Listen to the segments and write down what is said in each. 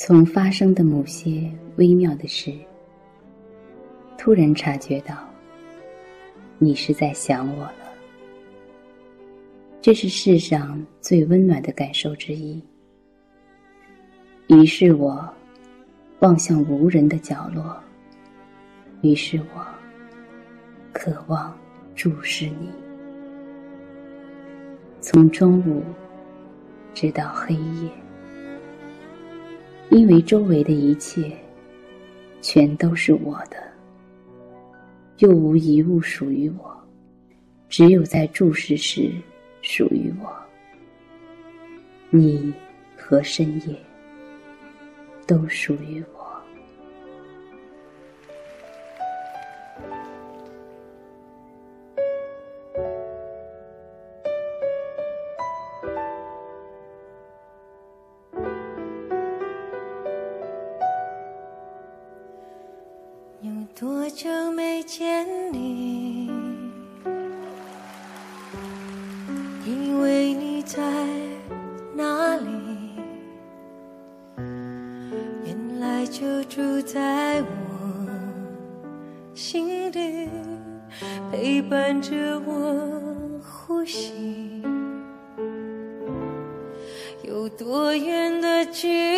从发生的某些微妙的事，突然察觉到，你是在想我了。这是世上最温暖的感受之一。于是我望向无人的角落，于是我渴望注视你，从中午直到黑夜。因为周围的一切，全都是我的，又无一物属于我，只有在注视时属于我。你和深夜，都属于我。有多久没见你？以为你在哪里？原来就住在我心底，陪伴着我呼吸。有多远的距离？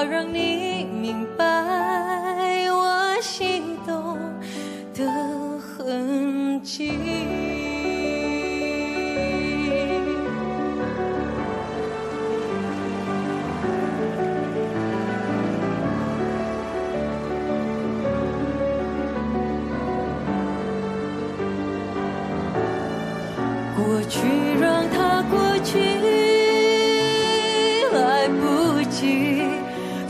好让你。明白我心动的痕迹。过去让它过去，来不及。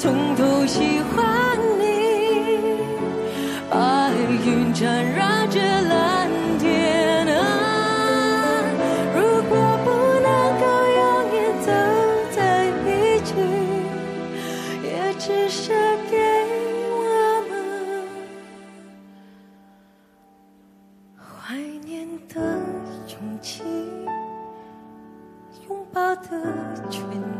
从头喜欢你，白云缠绕着蓝天啊。如果不能够永远走在一起，也只是给我们怀念的勇气，拥抱的权利。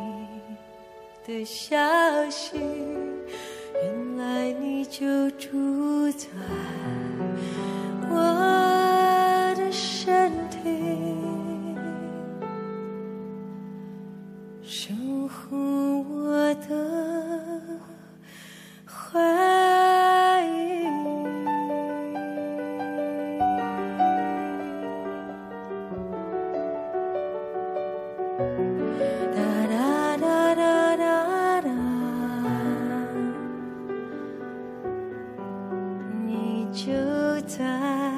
的消息，原来你就住在我的身体，守护我的怀疑。就在。